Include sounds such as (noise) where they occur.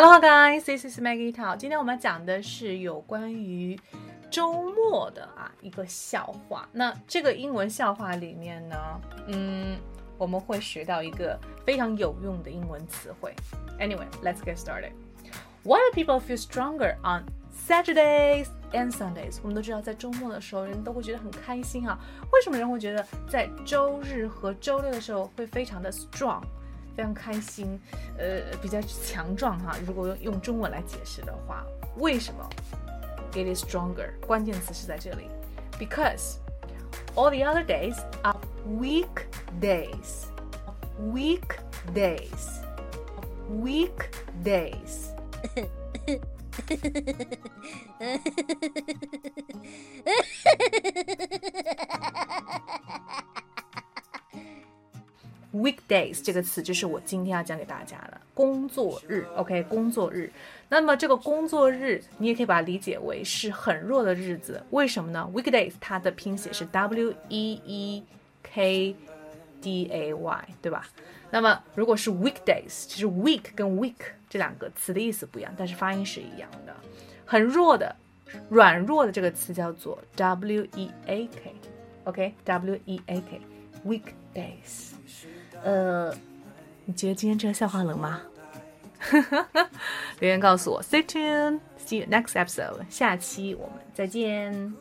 Hello guys, this is Maggie Tao。今天我们讲的是有关于周末的啊一个笑话。那这个英文笑话里面呢，嗯，我们会学到一个非常有用的英文词汇。Anyway, let's get started. Why do people feel stronger on Saturdays and Sundays？我们都知道，在周末的时候，人都会觉得很开心啊。为什么人会觉得在周日和周六的时候会非常的 strong？非常开心，呃，比较强壮哈。如果用用中文来解释的话，为什么？It is stronger。关键词是在这里，because all the other days are weekdays. Weekdays. Weekdays. (laughs) Weekdays 这个词就是我今天要讲给大家的工作日，OK，工作日。那么这个工作日，你也可以把它理解为是很弱的日子。为什么呢？Weekdays 它的拼写是 W E E K D A Y，对吧？那么如果是 Weekdays，其实 week 跟 week 这两个词的意思不一样，但是发音是一样的。很弱的、软弱的这个词叫做 W E A K，OK，W E A K，Weekdays。呃，你觉得今天这个笑话冷吗？留言告诉我。Stay tuned. See you next episode. 下期我们再见。